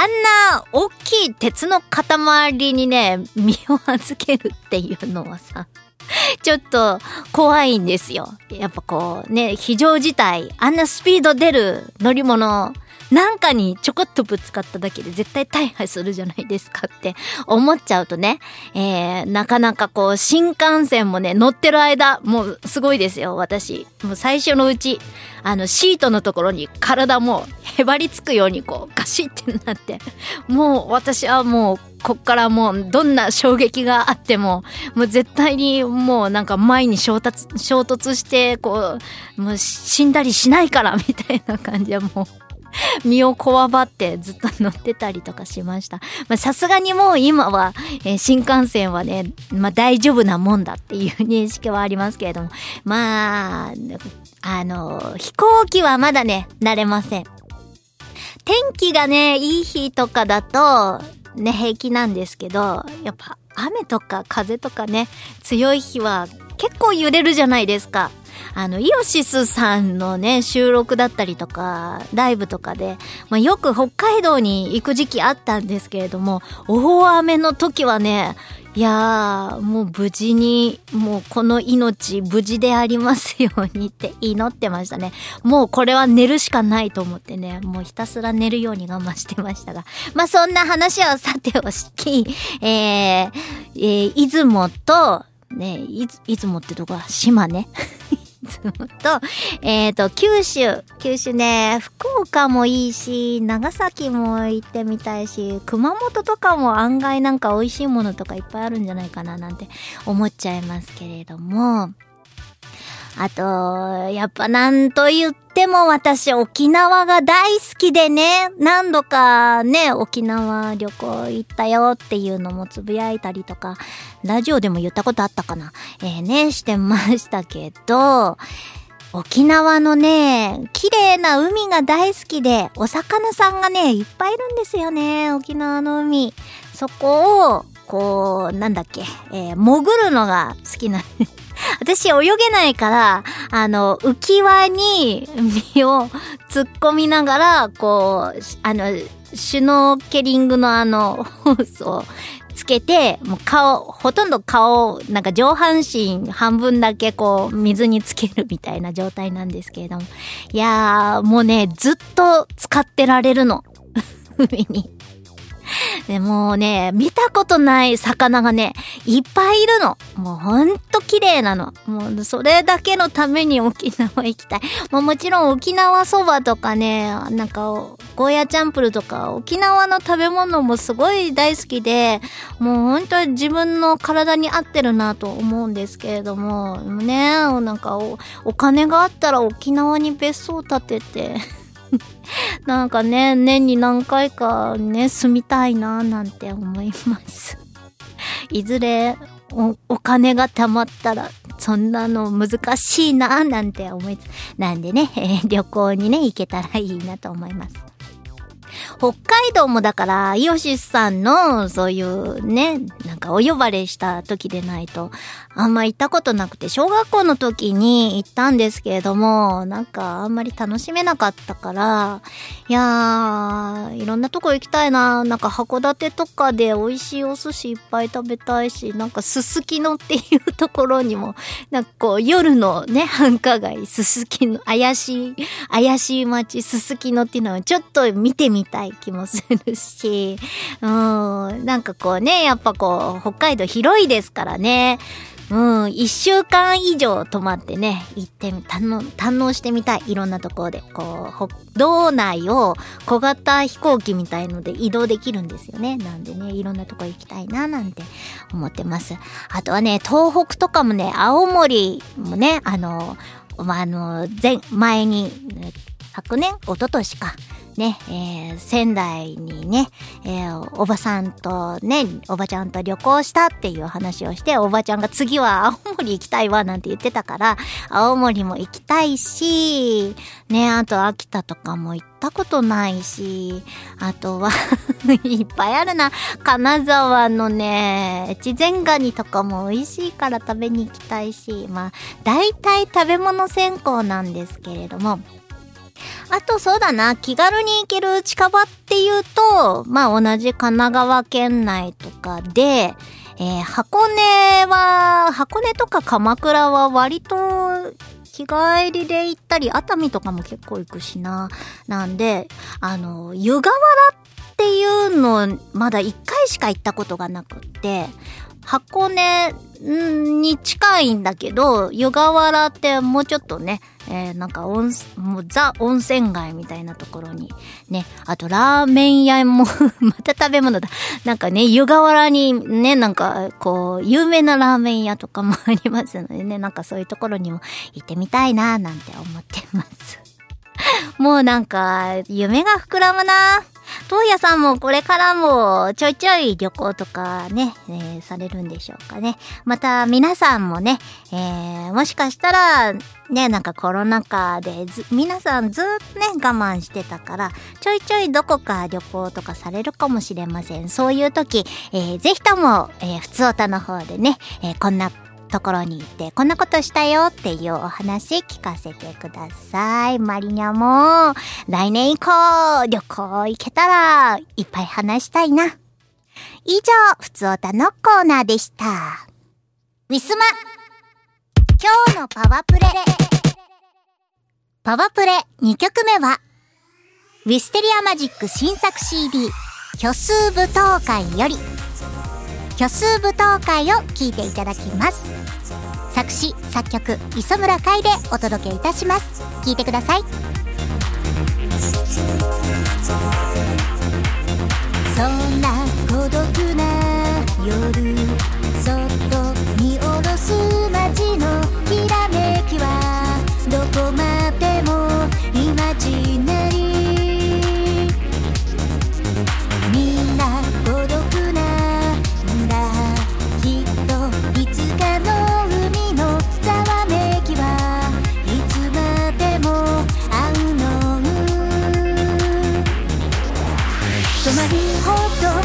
な大きい鉄の塊にね、身を預けるっていうのはさ、ちょっと怖いんですよ。やっぱこうね、非常事態、あんなスピード出る乗り物なんかにちょこっとぶつかっただけで絶対大破するじゃないですかって思っちゃうとね、えー、なかなかこう、新幹線もね、乗ってる間、もうすごいですよ、私。もう最初のうち、あの、シートのところに体もへばりつくようにこう、ガシッてなって、もう私はもう、こっからもうどんな衝撃があっても、もう絶対にもうなんか前に衝突、衝突して、こう、もう死んだりしないからみたいな感じでもう、身をこわばってずっと乗ってたりとかしました。まあさすがにもう今は、えー新幹線はね、まあ大丈夫なもんだっていう認識はありますけれども、まあ、あの、飛行機はまだね、慣れません。天気がね、いい日とかだと、ね、平気なんですけど、やっぱ雨とか風とかね、強い日は結構揺れるじゃないですか。あの、イオシスさんのね、収録だったりとか、ライブとかで、まあ、よく北海道に行く時期あったんですけれども、大雨の時はね、いやー、もう無事に、もうこの命無事でありますようにって祈ってましたね。もうこれは寝るしかないと思ってね、もうひたすら寝るように我慢してましたが。まあそんな話はさておき、えー、えー、出雲と、ね、い、出雲ってとこは島ね。出雲と、えっ、と、九州。九州ね、福岡もいいし、長崎も行ってみたいし、熊本とかも案外なんか美味しいものとかいっぱいあるんじゃないかななんて思っちゃいますけれども。あと、やっぱなんと言っでも私沖縄が大好きでね、何度かね、沖縄旅行行ったよっていうのもつぶやいたりとか、ラジオでも言ったことあったかな。えー、ね、してましたけど、沖縄のね、綺麗な海が大好きで、お魚さんがね、いっぱいいるんですよね、沖縄の海。そこを、こう、なんだっけ、えー潜るのが好きな 私泳げないから、あの、浮き輪に身を突っ込みながら、こう、あの、シュノーケリングのあの、ホースをつけて、もう顔、ほとんど顔、なんか上半身半分だけこう、水につけるみたいな状態なんですけれども。いやー、もうね、ずっと使ってられるの。海に。でもうね、見たことない魚がね、いっぱいいるの。もうほんと綺麗なの。もうそれだけのために沖縄行きたい。もうもちろん沖縄そばとかね、なんかゴーヤチャンプルとか沖縄の食べ物もすごい大好きで、もう本当に自分の体に合ってるなと思うんですけれども、ね、なんかおお金があったら沖縄に別荘建てて、なんかね、年に何回かね、住みたいななんて思います。いずれおお金が貯まったら、そんなの難しいななんて思いつ、なんでね、え ー旅行にね、行けたらいいなと思います。北海道もだから、イオシスさんの、そういうね、なんかお呼ばれした時でないと、あんま行ったことなくて、小学校の時に行ったんですけれども、なんかあんまり楽しめなかったから、いやー、いろんなとこ行きたいな。なんか函館とかで美味しいお寿司いっぱい食べたいし、なんかすすきのっていうところにも、なんかこう夜のね、繁華街、すすきの、怪しい、怪しい街、すすきのっていうのはちょっと見てみたい気もするし、うん、なんかこうね、やっぱこう、北海道広いですからね、うん、一週間以上泊まってね、行ってみ、堪能、堪能してみたい。いろんなところで。こう、道内を小型飛行機みたいので移動できるんですよね。なんでね、いろんなとこ行きたいな、なんて思ってます。あとはね、東北とかもね、青森もね、あの、まあ、あの、前、前に、昨年、一昨年か。ね、えー仙台にね、えーおばさんとね、おばちゃんと旅行したっていう話をして、おばちゃんが次は青森行きたいわなんて言ってたから、青森も行きたいし、ね、あと秋田とかも行ったことないし、あとは、いっぱいあるな。金沢のね、越前ガニとかも美味しいから食べに行きたいし、まあ、大体食べ物専攻なんですけれども、あとそうだな、気軽に行ける近場っていうと、まあ同じ神奈川県内とかで、えー箱根は、箱根とか鎌倉は割と日帰りで行ったり、熱海とかも結構行くしな。なんで、あの、湯河原っていうの、まだ一回しか行ったことがなくって、箱根に近いんだけど、湯河原ってもうちょっとね、えーなんか温泉、もうザ温泉街みたいなところに、ね、あとラーメン屋も、また食べ物だ。なんかね、湯河原にね、なんかこう、有名なラーメン屋とかもありますのでね、なんかそういうところにも行ってみたいな、なんて思ってます。もうなんか、夢が膨らむな。東野さんもこれからもちょいちょい旅行とかね、えーされるんでしょうかね。また皆さんもね、えーもしかしたら、ね、なんかコロナ禍でず皆さんずっとね、我慢してたから、ちょいちょいどこか旅行とかされるかもしれません。そういう時、えーぜひとも、えー、ふつおたの方でね、えーこんなところに行ってこんなことしたよっていうお話聞かせてください。マリニャも来年以降旅行行けたらいっぱい話したいな。以上、ふつおたのコーナーでした。ウィスマ今日のパワプレパワプレ2曲目はウィステリアマジック新作 CD 虚数舞踏会より虚数舞踏会を聴いていただきます作詞作曲磯村海でお届けいたします。聞いてください。そんな孤独な夜そっと見下ろす街のまりほど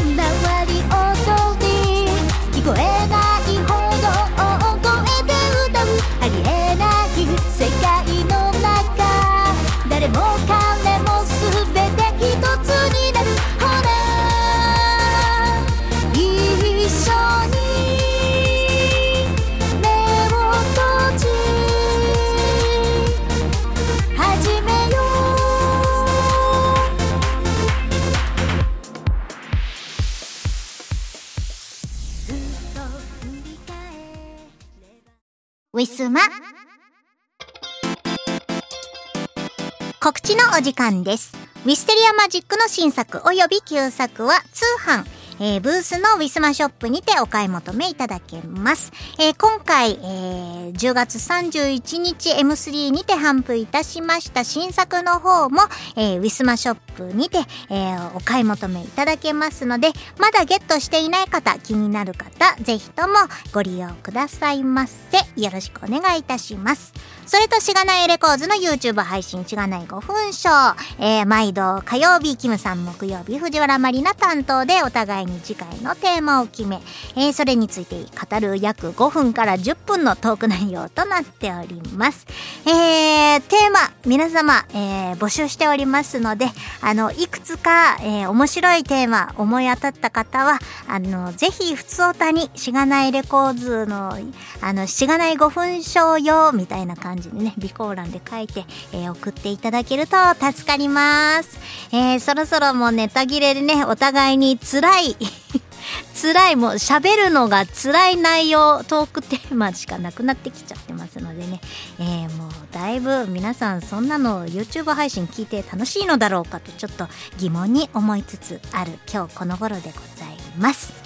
馬告知のお時間です。ウィステリアマジックの新作および旧作は通販、えーブースのウィスマショップにてお買い求めいただけます。えー今回、えー10月31日 M3 にて販布いたしました新作の方も、えーウィスマショップにて、えーお買い求めいただけますので、まだゲットしていない方、気になる方、ぜひともご利用くださいませ。よろしくお願いいたします。それとしがないレコーズの YouTube 配信しがない5分ショー、えー毎度火曜日、キムさん木曜日、藤原まりな担当でお互いに次回のテーマを決め、えーそれについて語る約5分から10分のトーク内容となっております。えーテーマ、皆様、えー募集しておりますので、あの、いくつか、えー面白いテーマ思い当たった方は、あの、ぜひ、ふつおたに、しがないレコーズの、あの、しがない5分ショー用みたいな感じ感じでね、備考欄で書いて、えー送っていただけると助かります。えーそろそろもうネタ切れでね、お互いに辛い、辛い、もう喋るのが辛い内容、トークテーマしかなくなってきちゃってますのでね、えーもうだいぶ皆さんそんなの YouTube 配信聞いて楽しいのだろうかとちょっと疑問に思いつつある今日この頃でございます。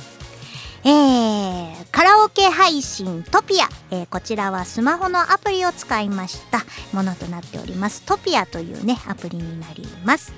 えー、カラオケ配信トピア、えーこちらはスマホのアプリを使いましたものとなっております。トピアというねアプリになります。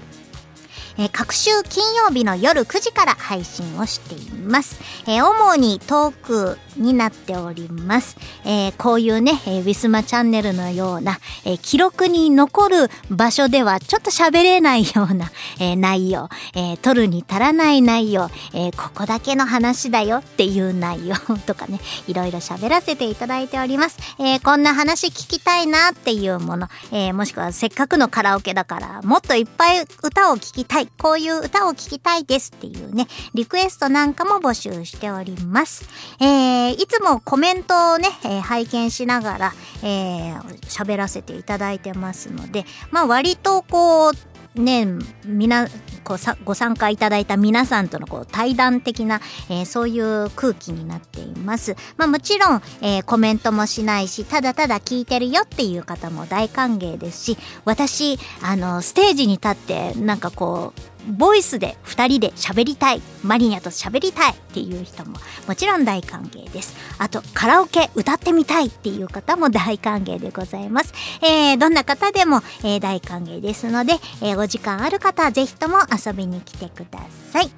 えー各週金曜日の夜9時から配信をしています。えー主にトークになっております。えーこういうね、えーウィスマチャンネルのような、えー記録に残る場所ではちょっと喋れないような、えー内容、えー撮るに足らない内容、えーここだけの話だよっていう内容 とかね、いろいろ喋らせていただいております。えーこんな話聞きたいなっていうもの、えーもしくはせっかくのカラオケだから、もっといっぱい歌を聴きたいい。こういう歌を聴きたいですっていうね、リクエストなんかも募集しております。えー、いつもコメントをね、えー拝見しながら、えー、喋らせていただいてますので、まあ割とこう、ね、みなこうさご参加いただいた皆さんとのこう対談的な、えーそういう空気になっています。まあ、もちろん、えーコメントもしないしただただ聞いてるよっていう方も大歓迎ですし私あのステージに立ってなんかこうボイスで2人で喋りたいマリニャと喋りたいっていう人ももちろん大歓迎です。あとカラオケ歌ってみたいっていう方も大歓迎でございます、えーどんな方でも、えー大歓迎ですので、えーお時間ある方はぜひとも遊びに来てください、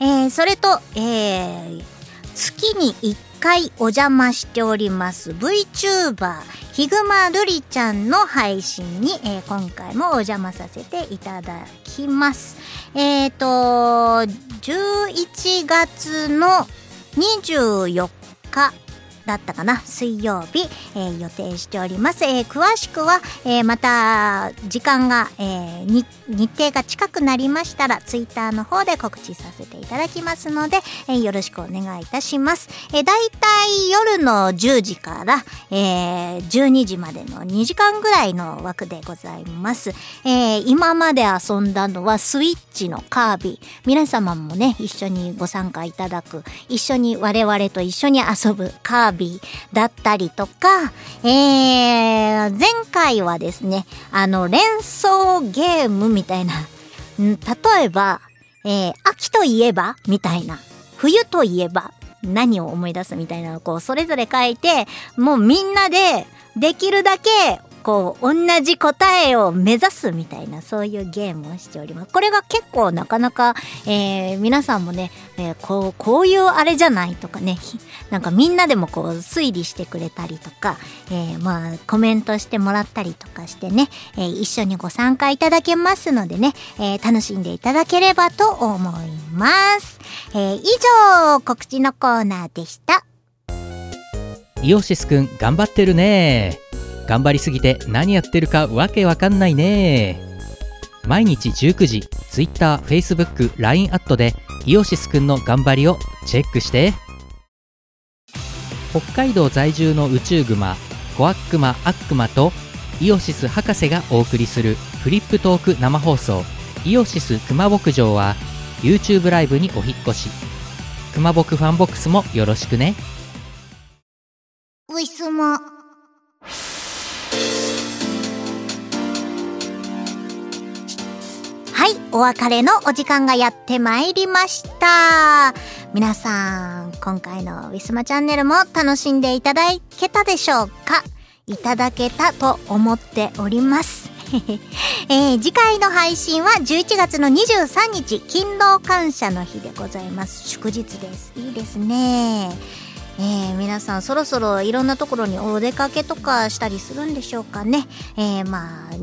えーそれと、えー月に1回お邪魔しております。VTuber ヒグマルリちゃんの配信に、えー今回もお邪魔させていただきます。えっ、と、11月の24日だったかな？水曜日、えー予定しております、えー詳しくは、えーまた時間が、えー日程が近くなりましたらツイッターの方で告知させていただきますので、えーよろしくお願いいたします、えー、だいたい夜の10時から、えー12時までの2時間ぐらいの枠でございます、えー今まで遊んだのはスイッチのカービィ。皆様もね一緒にご参加いただく一緒に我々と一緒に遊ぶカービィ。だったりとか、えー前回はですねあの連想ゲームみたいな、例えば、えー秋といえばみたいな冬といえば何を思い出すみたいなのをこうそれぞれ書いてもうみんなでできるだけこう同じ答えを目指すみたいなそういうゲームをしております。これが結構なかなか、えー皆さんもね、えーこうこういうあれじゃないとかね。なんかみんなでもこう推理してくれたりとか、えーまあコメントしてもらったりとかしてね、えー一緒にご参加いただけますのでね、えー楽しんでいただければと思います、えー以上告知のコーナーでした。イオシスくん頑張ってるね。頑張りすぎて何やってるかわけわかんないね。毎日19時 Twitter、Facebook、LINE アットでイオシスくんの頑張りをチェックして。北海道在住の宇宙グマコアックマアックマとイオシス博士がお送りするフリップトーク生放送。イオシス熊牧場は YouTube ライブにお引っ越し。熊牧ファンボックスもよろしくね。ウィスマはい、お別れのお時間がやってまいりました。皆さん、今回のウィスマチャンネルも楽しんでいただけたでしょうか？いただけたと思っております。えー次回の配信は11月の23日、勤労感謝の日でございます。祝日です。いいですね。えー皆さんそろそろいろんなところにお出かけとかしたりするんでしょうかね。えーまあ、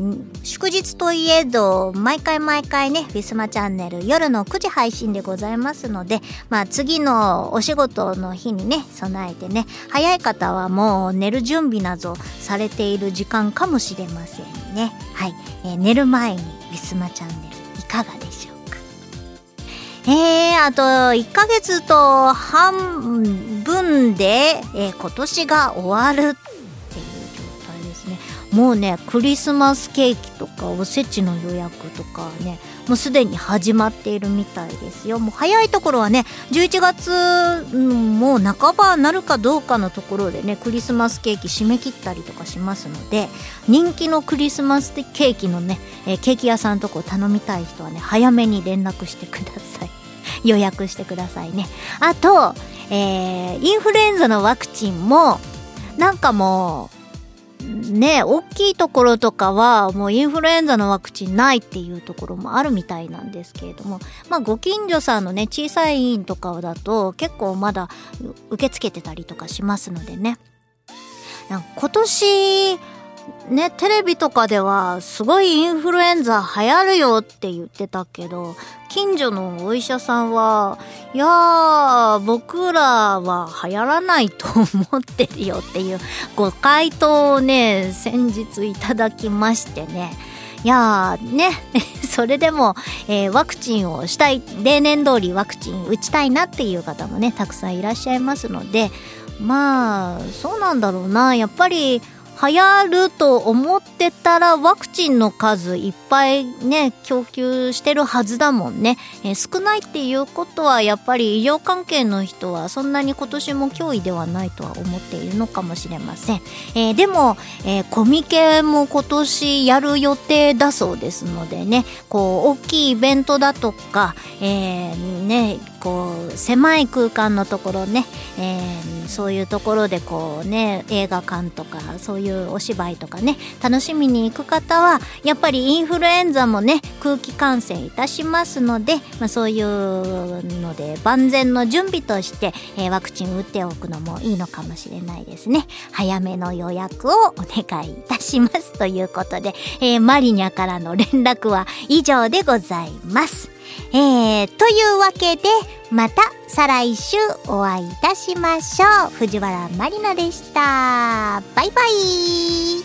祝日といえど、毎回毎回ね、ウィスマチャンネル夜の9時配信でございますので、まあ次のお仕事の日にね、備えてね、早い方はもう寝る準備などされている時間かもしれませんね。はい。えー寝る前にウィスマチャンネルいかがでしょうか？えー、あと1か月と半分で、えー今年が終わるっていう状態ですね。もうね、クリスマスケーキとかおせちの予約とかね、もうすでに始まっているみたいですよ。もう早いところはね、11月、んもう半ばなるかどうかのところでね、クリスマスケーキ締め切ったりとかしますので、人気のクリスマスケーキのね、えケーキ屋さんとこ頼みたい人はね、早めに連絡してください。予約してくださいね。あと、えーインフルエンザのワクチンも、なんかもう、ね、大きいところとかは、もうインフルエンザのワクチンないっていうところもあるみたいなんですけれども、まあ、ご近所さんのね、小さい院とかだと、結構まだ受け付けてたりとかしますのでね。今年、ね、テレビとかではすごいインフルエンザ流行るよって言ってたけど、近所のお医者さんは、いやー、僕らは流行らないと思ってるよっていうご回答をね、先日いただきましてね。いやーね それでも、えーワクチンをしたい例年通りワクチン打ちたいなっていう方もねたくさんいらっしゃいますのでまあそうなんだろうなやっぱり流行ると思ってたらワクチンの数いっぱいね供給してるはずだもんね、えー少ないっていうことはやっぱり医療関係の人はそんなに今年も脅威ではないとは思っているのかもしれません、えーでも、えーコミケも今年やる予定だそうですのでねこう大きいイベントだとか、えねこう狭い空間のところね、えーそういうところでこうね映画館とかそういうお芝居とかね楽しみに行く方はやっぱりインフルエンザもね空気感染いたしますので、まあ、そういうので万全の準備として、えーワクチン打っておくのもいいのかもしれないですね早めの予約をお願いいたしますということで、えーマリニャからの連絡は以上でございます。えー、というわけで、また再来週お会いいたしましょう。藤原まりなでした。バイバイ。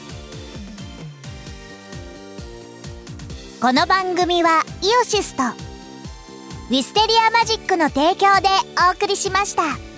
この番組はイオシスとウィステリアマジックの提供でお送りしました。